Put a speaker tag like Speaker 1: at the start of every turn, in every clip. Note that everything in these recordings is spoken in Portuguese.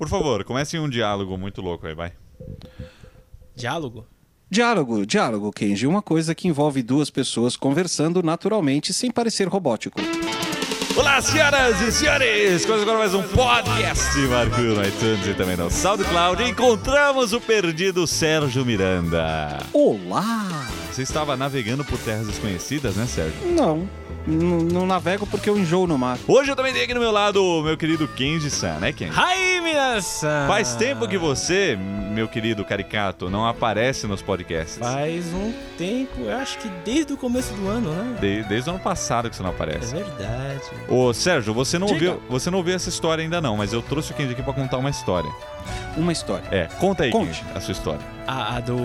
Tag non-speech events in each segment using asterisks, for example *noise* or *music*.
Speaker 1: Por favor, comece um diálogo muito louco aí, vai.
Speaker 2: Diálogo?
Speaker 3: Diálogo, diálogo, Kenji. Uma coisa que envolve duas pessoas conversando naturalmente sem parecer robótico.
Speaker 1: Olá, senhoras e senhores! Começa agora mais um podcast Marco no iTunes e também no SoundCloud. Encontramos o perdido Sérgio Miranda.
Speaker 3: Olá!
Speaker 1: Você estava navegando por terras desconhecidas, né, Sérgio?
Speaker 3: Não, não navego porque eu enjoo no mar.
Speaker 1: Hoje eu também tenho aqui no meu lado o meu querido Kenji-san, né, Kenji?
Speaker 2: Hi, minasan!
Speaker 1: Faz tempo que você, meu querido caricato, não aparece nos podcasts.
Speaker 2: Faz um tempo, eu acho que desde o começo do ano, né?
Speaker 1: De- desde o ano passado que você não
Speaker 2: É
Speaker 1: aparece.
Speaker 2: verdade.
Speaker 1: Ô, Sérgio, você não,
Speaker 2: Diga.
Speaker 1: ouviu, você não ouviu essa história ainda não, mas eu trouxe o Kenji aqui pra contar uma história.
Speaker 3: Uma história.
Speaker 1: É, conta aí,
Speaker 3: Conte.
Speaker 1: Kenji, a sua história.
Speaker 2: A, a do.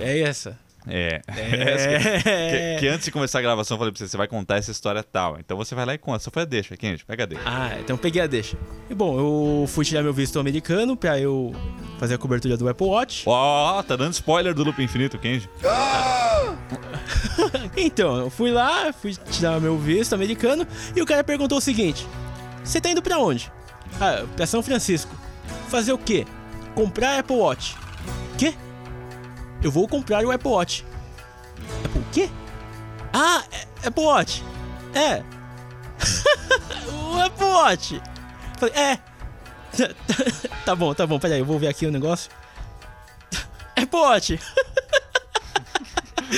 Speaker 2: É essa.
Speaker 1: É.
Speaker 2: É. *laughs*
Speaker 1: que, que antes de começar a gravação eu falei pra você, você vai contar essa história tal. Então você vai lá e conta. Só foi a deixa, Kenji, pega a deixa.
Speaker 2: Ah, então peguei a deixa. E bom, eu fui tirar meu visto americano pra eu fazer a cobertura do Apple Watch.
Speaker 1: Ó, tá dando spoiler do Loop Infinito, Kenji. *laughs*
Speaker 2: Então, eu fui lá, fui tirar meu visto americano e o cara perguntou o seguinte: Você tá indo pra onde? Ah, pra São Francisco. Fazer o quê? Comprar Apple Watch. Quê? Eu vou comprar o Apple Watch. Apple o quê? Ah, é- Apple Watch. É. *laughs* o Apple Watch. Falei, é. *laughs* tá bom, tá bom, peraí, eu vou ver aqui o negócio. *laughs* Apple Watch.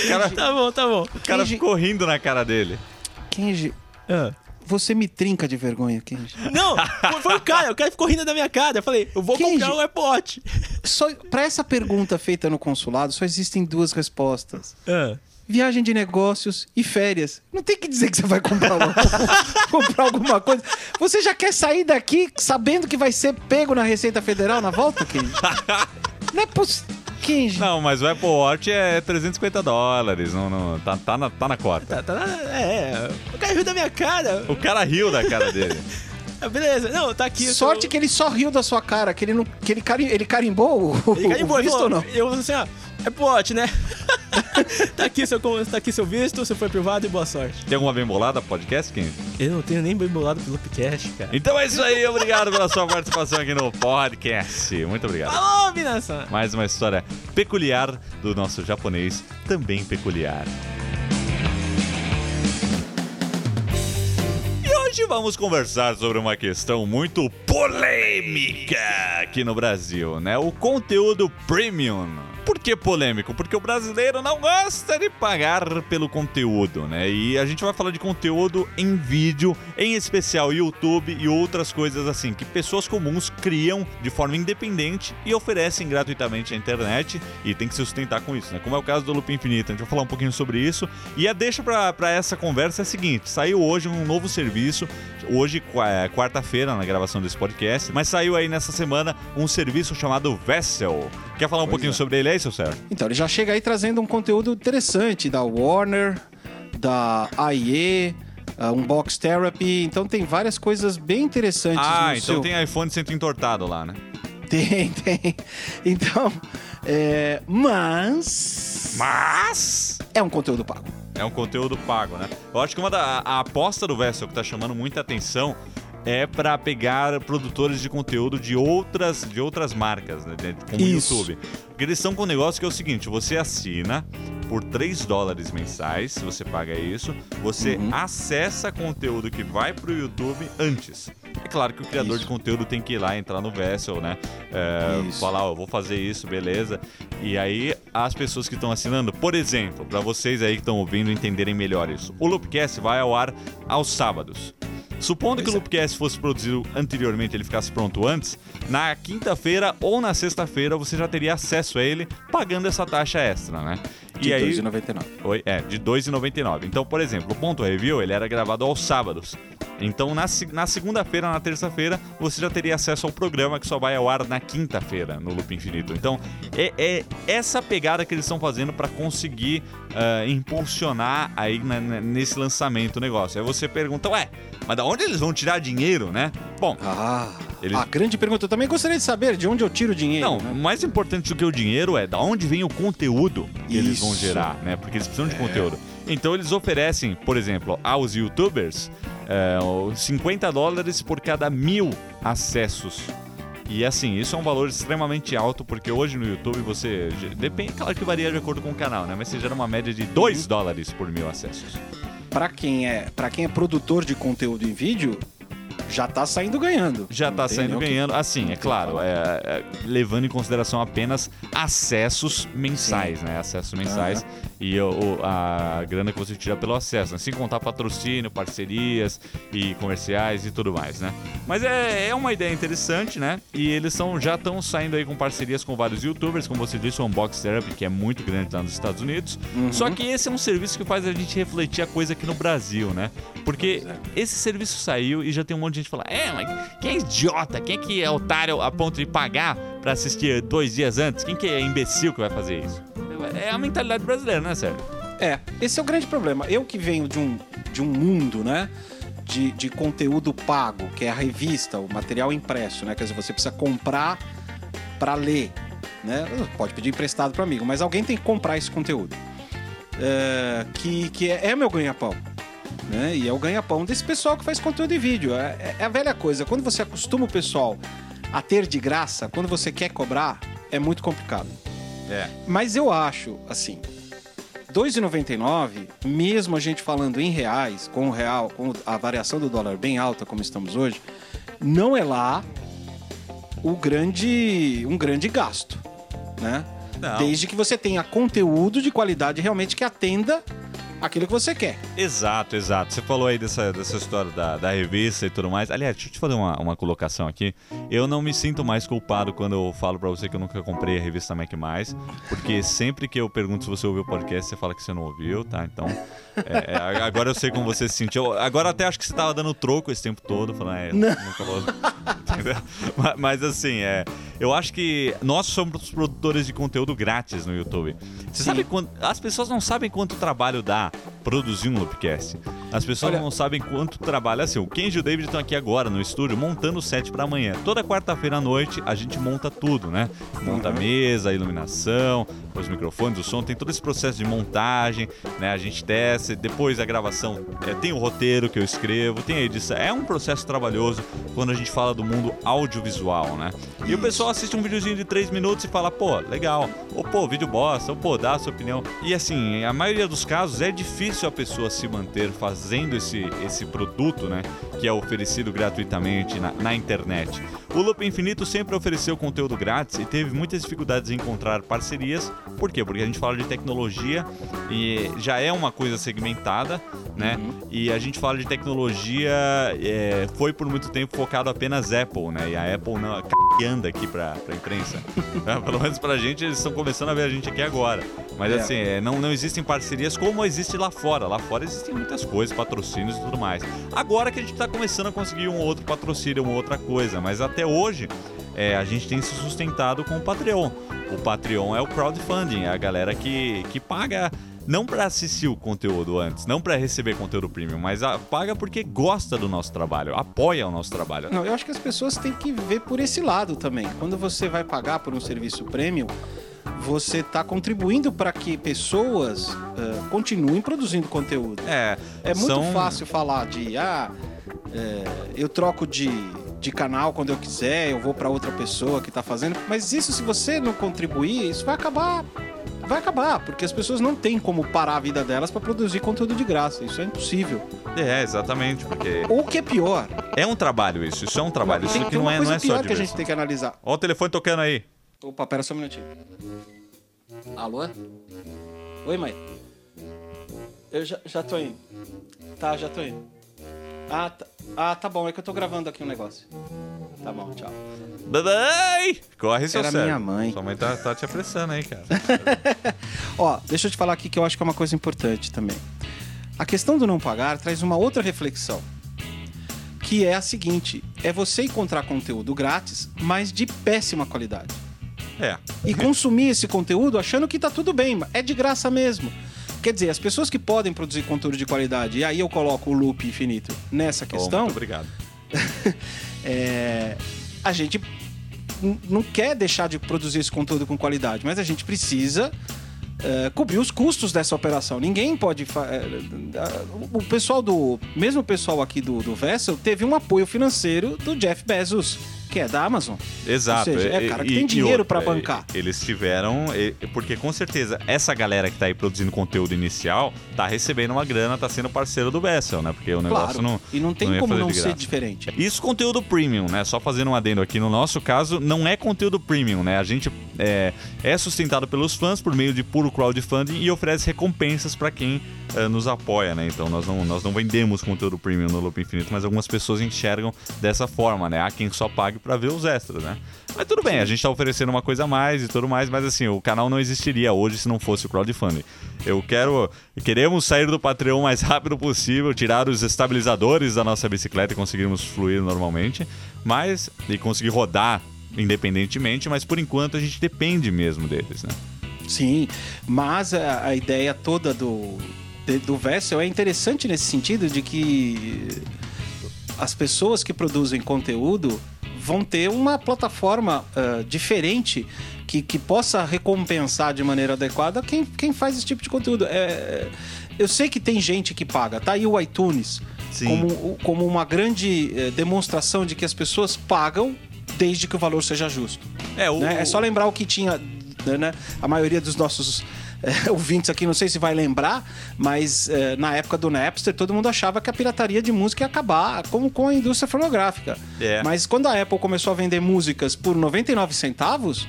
Speaker 1: Cara,
Speaker 2: Tá bom, tá bom.
Speaker 1: o cara
Speaker 3: Kenji-
Speaker 1: ficou rindo na cara dele.
Speaker 3: Kenji,
Speaker 2: Ah.
Speaker 3: você me trinca de vergonha, Kenji.
Speaker 2: Não, foi, foi o cara, o cara ficou rindo da minha cara. Eu falei, eu vou
Speaker 3: Kenji.
Speaker 2: comprar o Apple Watch.
Speaker 3: Só, pra essa pergunta feita no consulado, só existem duas respostas.
Speaker 2: Ah.
Speaker 3: Viagem de negócios e férias. Não tem que dizer que você vai comprar, uma- *laughs* comprar alguma coisa. Você já quer sair daqui sabendo que vai ser pego na Receita Federal na volta, Kenji? *laughs* Não é possível. Kenji.
Speaker 1: Não, mas o Apple Watch é 350 dólares. Não, não, tá, tá, na, tá na cota.
Speaker 2: Tá, tá, na- é, é, o cara riu da minha cara.
Speaker 1: O cara riu da cara dele. *laughs*
Speaker 2: Ah, Beleza, não, tá aqui.
Speaker 3: Sorte
Speaker 2: tô-
Speaker 3: que ele só riu da sua cara, que ele, não, que ele, carim, ele carimbou o,
Speaker 2: Ele carimbou,
Speaker 3: o
Speaker 2: ele
Speaker 3: visto
Speaker 2: falou,
Speaker 3: ou não?
Speaker 2: Eu assim, ó, Apple Watch, né? *laughs* tá, aqui seu, tá aqui seu visto, você foi privado e boa sorte.
Speaker 1: Tem alguma bem bolada podcast, Kenji?
Speaker 2: Eu não tenho nem bem bolado pelo Upcast, cara.
Speaker 1: Então é isso aí, obrigado pela sua participação aqui no podcast. Muito obrigado.
Speaker 2: Falou, Minasan!
Speaker 1: Mais uma história peculiar do nosso japonês, também peculiar. Hoje vamos conversar sobre uma questão muito polêmica aqui no Brasil, né? O conteúdo premium. Por que polêmico? Porque o brasileiro não gosta de pagar pelo conteúdo, né? E a gente vai falar de conteúdo em vídeo, em especial YouTube e outras coisas assim, que pessoas comuns criam de forma independente e oferecem gratuitamente à internet e tem que se sustentar com isso, né? Como é o caso do Loop Infinito. A gente vai falar um pouquinho sobre isso. E a deixa pra essa conversa é a seguinte: saiu hoje um novo serviço, hoje, é, quarta-feira, na gravação desse podcast, mas saiu aí nessa semana um serviço chamado Vessel. Quer falar um
Speaker 3: Pois
Speaker 1: pouquinho
Speaker 3: é.
Speaker 1: sobre ele aí, seu Sérgio?
Speaker 3: Então, ele já chega aí trazendo um conteúdo interessante da Warner, da AIE, uh, Unbox Therapy. Então, tem várias coisas bem interessantes
Speaker 1: Ah, então
Speaker 3: seu...
Speaker 1: tem iPhone sendo entortado lá, né?
Speaker 3: Tem, *laughs* tem. Então, é... Mas...
Speaker 1: Mas
Speaker 3: É um conteúdo pago.
Speaker 1: É um conteúdo pago, né? Eu acho que uma da a aposta do Vessel que tá chamando muita atenção é pra pegar produtores de conteúdo de outras de outras marcas, né, como o. YouTube. Porque eles estão com um negócio que é o seguinte, você assina por 3 dólares mensais, se você paga isso, você
Speaker 3: Uhum.
Speaker 1: acessa conteúdo que vai pro YouTube antes. É claro que o criador
Speaker 3: Isso.
Speaker 1: de conteúdo tem que ir lá, entrar no Vessel, né? É, falar, ó, eu vou fazer isso, beleza. E aí, as pessoas que estão assinando, por exemplo, para vocês aí que estão ouvindo entenderem melhor isso, o Loopcast vai ao ar aos sábados. Supondo que o
Speaker 3: é.
Speaker 1: Loopcast fosse produzido anteriormente, ele ficasse pronto antes, na quinta-feira ou na sexta-feira você já teria acesso a ele pagando essa taxa extra, né?
Speaker 3: De
Speaker 1: e aí,
Speaker 3: 2,99.
Speaker 1: Oi, é, de R$ 2,99. Então, por exemplo, o Ponto Review, ele era gravado aos sábados. Então, na, na segunda-feira, na terça-feira, você já teria acesso ao programa que só vai ao ar na quinta-feira, no Loop Infinito. Então, é, é essa pegada que eles estão fazendo para conseguir ah, impulsionar aí na- nesse lançamento o negócio. Aí você pergunta, ué, mas da onde eles vão tirar dinheiro, né? Bom,
Speaker 3: Ah,
Speaker 1: Eles-
Speaker 3: a grande pergunta. Eu também gostaria de saber de onde eu tiro o dinheiro.
Speaker 1: Não,
Speaker 3: né?
Speaker 1: mais importante do que o dinheiro é da onde vem o conteúdo que eles vão
Speaker 3: Isso.
Speaker 1: gerar, né? Porque eles precisam de conteúdo. Então eles oferecem, por exemplo, aos youtubers é, o 50 dólares por cada mil acessos E assim, isso é um valor extremamente alto, porque hoje no YouTube você. Depende, claro que varia de acordo com o canal, né? Mas você gera uma média de 2 dólares por mil acessos.
Speaker 3: Pra quem é, para quem é produtor de conteúdo em vídeo, já tá saindo ganhando.
Speaker 1: Já
Speaker 3: Não
Speaker 1: tá saindo
Speaker 3: nem o que-
Speaker 1: ganhando. Assim, é claro, é, é, levando em consideração apenas acessos mensais, né? Acessos mensais e o, o- a grana que você tira pelo acesso, né? Sem contar patrocínio, parcerias e comerciais e tudo mais, né? Mas é, é uma ideia interessante, né? E eles são, já estão saindo aí com parcerias com vários youtubers, como você disse, o Unbox Therapy, que é muito grande lá nos Estados Unidos.
Speaker 3: Uhum.
Speaker 1: Só que esse é um serviço que faz a gente refletir a coisa aqui no Brasil, né? Porque esse serviço saiu e já tem um monte de gente falando: é, mas quem é idiota? Quem é que é otário a ponto de pagar pra assistir dois dias antes? Quem que é imbecil que vai fazer isso? É a mentalidade brasileira, né, Sérgio?
Speaker 3: É, esse é o grande problema. Eu que venho de um, de um mundo, né? De, de conteúdo pago, que é a revista, o material impresso, né? Quer dizer, você precisa comprar para ler, né? Pode pedir emprestado para amigo, mas alguém tem que comprar esse conteúdo. É, que que é, é meu ganha-pão. Né? E é o ganha-pão desse pessoal que faz conteúdo em vídeo. É, é a velha coisa. Quando você acostuma o pessoal a ter de graça, quando você quer cobrar, é muito complicado.
Speaker 1: É.
Speaker 3: Mas eu acho, assim, R$ 2,99, mesmo a gente falando em reais, com o real, com a variação do dólar bem alta como estamos hoje, não é lá o grande, um grande gasto, né?
Speaker 1: Não.
Speaker 3: Desde que você tenha conteúdo de qualidade realmente que atenda aquilo que você quer.
Speaker 1: Exato, exato. Você falou aí dessa, dessa história da, da revista e tudo mais. Aliás, deixa eu te fazer uma, uma colocação aqui. Eu não me sinto mais culpado quando eu falo pra você que eu nunca comprei a revista Mac Mais, porque sempre que eu pergunto se você ouviu o podcast, você fala que você não ouviu, tá? Então, é, é, agora eu sei como você se sentiu. Agora até acho que você tava dando troco esse tempo todo, falando, é, nunca vou. *laughs* Mas, mas, assim, é, eu acho que nós somos produtores de conteúdo grátis no YouTube. Você
Speaker 3: Sim.
Speaker 1: sabe quanto. As pessoas não sabem quanto trabalho dá produzir um Loopcast. As pessoas
Speaker 3: Olha-
Speaker 1: não sabem quanto trabalho. Assim, o Kenji e o David estão aqui agora no estúdio montando o set para amanhã. Toda quarta-feira à noite a gente monta tudo, né? Monta a mesa, a iluminação, os microfones, o som, tem todo esse processo de montagem, né? A gente testa, depois a gravação, é, tem o roteiro que eu escrevo, tem a edição. É um processo trabalhoso quando a gente fala do mundo audiovisual, né? E o pessoal assiste um videozinho de 3 minutos e fala, pô, legal. Ou pô, vídeo bosta, ou pô, dá a sua opinião. E assim, a maioria dos casos é difícil a pessoa se manter fazendo esse, esse produto, né? Que é oferecido gratuitamente na, na internet. O Loop Infinito sempre ofereceu conteúdo grátis e teve muitas dificuldades em encontrar parcerias. Por quê? Porque a gente fala de tecnologia e já é uma coisa segmentada, né? E a gente fala de tecnologia, é, foi por muito tempo focado apenas Apple, né? E a Apple não anda aqui pra, pra imprensa. *laughs* Pelo menos pra gente, eles estão começando a ver a gente aqui agora. Mas
Speaker 3: É.
Speaker 1: assim, é, não, não existem parcerias como existe lá fora. Lá fora existem muitas coisas, patrocínios e tudo mais. Agora que a gente tá começando a conseguir um outro patrocínio, uma outra coisa. Mas até hoje, é, a gente tem se sustentado com o Patreon. O Patreon é o crowdfunding, é a galera que, que paga não para assistir o conteúdo antes, não para receber conteúdo premium, mas a- paga porque gosta do nosso trabalho, apoia o nosso trabalho.
Speaker 3: Não, eu acho que as pessoas têm que ver por esse lado também. Quando você vai pagar por um serviço premium, você está contribuindo para que pessoas ah, continuem produzindo conteúdo.
Speaker 1: É,
Speaker 3: É muito
Speaker 1: são-
Speaker 3: fácil falar de, ah, é, eu troco de, de canal quando eu quiser, eu vou para outra pessoa que está fazendo. Mas isso, se você não contribuir, isso vai acabar. Vai acabar, porque as pessoas não têm como parar a vida delas para produzir conteúdo de graça. Isso é impossível.
Speaker 1: É, exatamente, porque
Speaker 3: Ou o que é pior,
Speaker 1: é um trabalho isso, isso é um trabalho, isso
Speaker 3: tem,
Speaker 1: aqui
Speaker 3: tem
Speaker 1: não é, não é só
Speaker 3: pior que a
Speaker 1: diversão.
Speaker 3: gente tem que analisar.
Speaker 1: Ó o telefone tocando aí.
Speaker 3: Opa, pera só um minutinho. Alô? Oi, mãe. Eu já, já tô indo. Tá, já tô indo. Ah, tá, ah, tá bom, é que eu tô gravando aqui um negócio. Tá bom, tchau.
Speaker 1: Bye! Corre, seu
Speaker 3: Era
Speaker 1: cérebro.
Speaker 3: minha mãe.
Speaker 1: Sua mãe tá, tá te apressando aí, cara. *laughs*
Speaker 3: Ó, deixa eu te falar aqui que eu acho que é uma coisa importante também. A questão do não pagar traz uma outra reflexão. Que é a seguinte: é você encontrar conteúdo grátis, mas de péssima qualidade.
Speaker 1: É.
Speaker 3: e consumir esse conteúdo achando que tá tudo bem, é de graça mesmo. Quer dizer, as pessoas que podem produzir conteúdo de qualidade, e aí eu coloco o loop infinito nessa questão,
Speaker 1: muito obrigado. *laughs*
Speaker 3: é, a gente não quer deixar de produzir esse conteúdo com qualidade, mas a gente precisa é, cobrir os custos dessa operação. Ninguém pode. é, o pessoal do. Mesmo o pessoal aqui do, do Vessel teve um apoio financeiro do Jeff Bezos. Que é? Da Amazon?
Speaker 1: Exato.
Speaker 3: Ou seja, é cara que
Speaker 1: e-
Speaker 3: tem dinheiro pra bancar.
Speaker 1: Eles tiveram. Porque com certeza essa galera que tá aí produzindo conteúdo inicial tá recebendo uma grana, tá sendo parceiro do Vessel, né? Porque o negócio
Speaker 3: Claro.
Speaker 1: não.
Speaker 3: e não tem
Speaker 1: ia
Speaker 3: como não ser diferente.
Speaker 1: Isso conteúdo premium, né? Só fazendo um adendo aqui no nosso caso, não é conteúdo premium, né? A gente é, é sustentado pelos fãs por meio de puro crowdfunding e oferece recompensas para quem eh, nos apoia, né? Então nós não, nós não vendemos conteúdo premium no Loop Infinito, mas algumas pessoas enxergam dessa forma, né? Há quem só pague para ver os extras, né? Mas tudo bem, a gente tá oferecendo uma coisa a mais e tudo mais, mas assim, o canal não existiria hoje se não fosse o crowdfunding. Eu quero. Queremos sair do Patreon o mais rápido possível, tirar os estabilizadores da nossa bicicleta e conseguirmos fluir normalmente, mas. e conseguir rodar independentemente, mas por enquanto a gente depende mesmo deles, né?
Speaker 3: Sim, mas a, a ideia toda do, de- do Vessel é interessante nesse sentido de que as pessoas que produzem conteúdo vão ter uma plataforma ah, diferente que, que possa recompensar de maneira adequada quem, quem faz esse tipo de conteúdo. É, eu sei que tem gente que paga, tá aí o iTunes
Speaker 1: Sim.
Speaker 3: como, como uma grande eh, demonstração de que as pessoas pagam desde que o valor seja justo.
Speaker 1: É, o,
Speaker 3: Né? É só lembrar o que tinha, né? A maioria dos nossos eh, *laughs* ouvintes aqui, não sei se vai lembrar, mas eh, na época do Napster, todo mundo achava que a pirataria de música ia acabar, como com a indústria fonográfica.
Speaker 1: É.
Speaker 3: Mas quando a Apple começou a vender músicas por 99 centavos,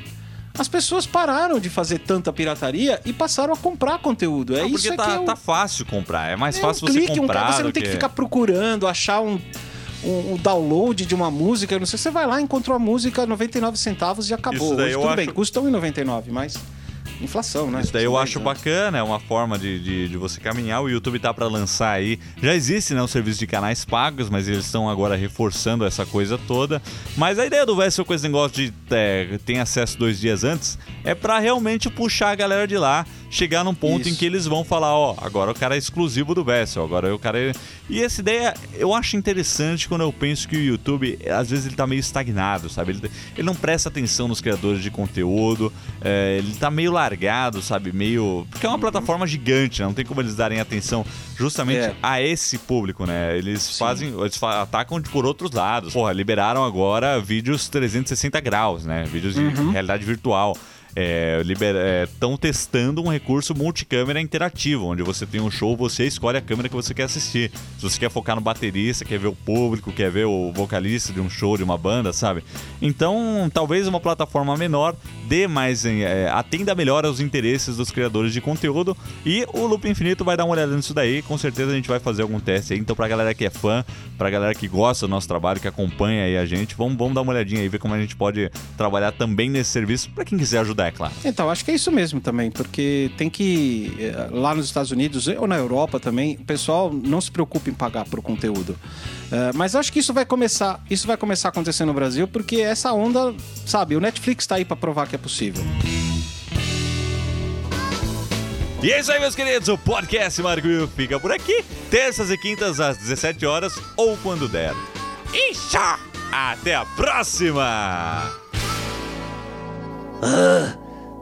Speaker 3: as pessoas pararam de fazer tanta pirataria e passaram a comprar conteúdo. É
Speaker 1: Não,
Speaker 3: isso
Speaker 1: porque
Speaker 3: é
Speaker 1: tá,
Speaker 3: que é o...
Speaker 1: tá fácil comprar, é mais
Speaker 3: É
Speaker 1: fácil
Speaker 3: um
Speaker 1: você
Speaker 3: clique, um
Speaker 1: comprar
Speaker 3: cara, você não tem que ficar procurando, achar um, um, um download de uma música, eu não sei, você vai lá, encontrou a música 99 centavos e acabou.
Speaker 1: Isso
Speaker 3: Hoje,
Speaker 1: eu
Speaker 3: tudo
Speaker 1: acho-
Speaker 3: bem, custa 1,99, mas inflação, né?
Speaker 1: Isso daí eu acho bacana, é uma forma de, de, de você caminhar. O YouTube tá para lançar aí. Já existe né, o serviço de canais pagos, mas eles estão agora reforçando essa coisa toda. Mas a ideia do Vessel com esse negócio de é, tem acesso dois dias antes é para realmente puxar a galera de lá, chegar num ponto
Speaker 3: Isso.
Speaker 1: em que eles vão falar: ó, agora o cara é exclusivo do Vessel, agora o cara é. E essa ideia eu acho interessante quando eu penso que o YouTube, às vezes, ele tá meio estagnado, sabe? Ele, ele não presta atenção nos criadores de conteúdo, é, ele tá meio largado, sabe? Meio. Porque é uma plataforma gigante, né? Não tem como eles darem atenção justamente
Speaker 3: É.
Speaker 1: a esse público, né? Eles fazem. Eles atacam por outros lados. Porra, liberaram agora vídeos 360 graus, né? Vídeos de realidade virtual. Estão testando um recurso multicâmera interativo, onde você tem um show, você escolhe a câmera que você quer assistir. Se você quer focar no baterista, quer ver o público, quer ver o vocalista de um show, de uma banda, sabe? Então, talvez uma plataforma menor dê mais, é, atenda melhor aos interesses dos criadores de conteúdo. E o Loop Infinito vai dar uma olhada nisso daí. Com certeza a gente vai fazer algum teste aí. Então, pra galera que é fã, pra galera que gosta do nosso trabalho, que acompanha aí a gente, vamos, vamos dar uma olhadinha aí, ver como a gente pode trabalhar também nesse serviço, pra quem quiser ajudar, é claro.
Speaker 3: Então, acho que é isso mesmo também, porque tem que. eh, Lá nos Estados Unidos ou na Europa também, o pessoal não se preocupa em pagar por conteúdo. Eh, mas acho que isso vai começar. Isso vai começar a acontecer no Brasil, porque essa onda, sabe, o Netflix tá aí pra provar que é possível.
Speaker 1: E é isso aí, meus queridos. O podcast Marco Will fica por aqui. Terças e quintas às 17 horas ou quando der. Ixá! Até a próxima!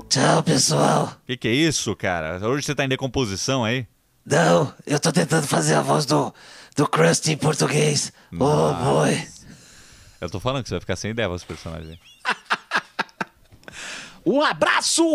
Speaker 4: Tchau, pessoal.
Speaker 1: Que que é isso, cara? Hoje você tá em decomposição aí?
Speaker 4: Não, eu tô tentando fazer a voz do, do Krusty em português. Oh, boy.
Speaker 1: Eu tô falando que você vai ficar sem ideia esse personagem. *laughs*
Speaker 3: Um abraço!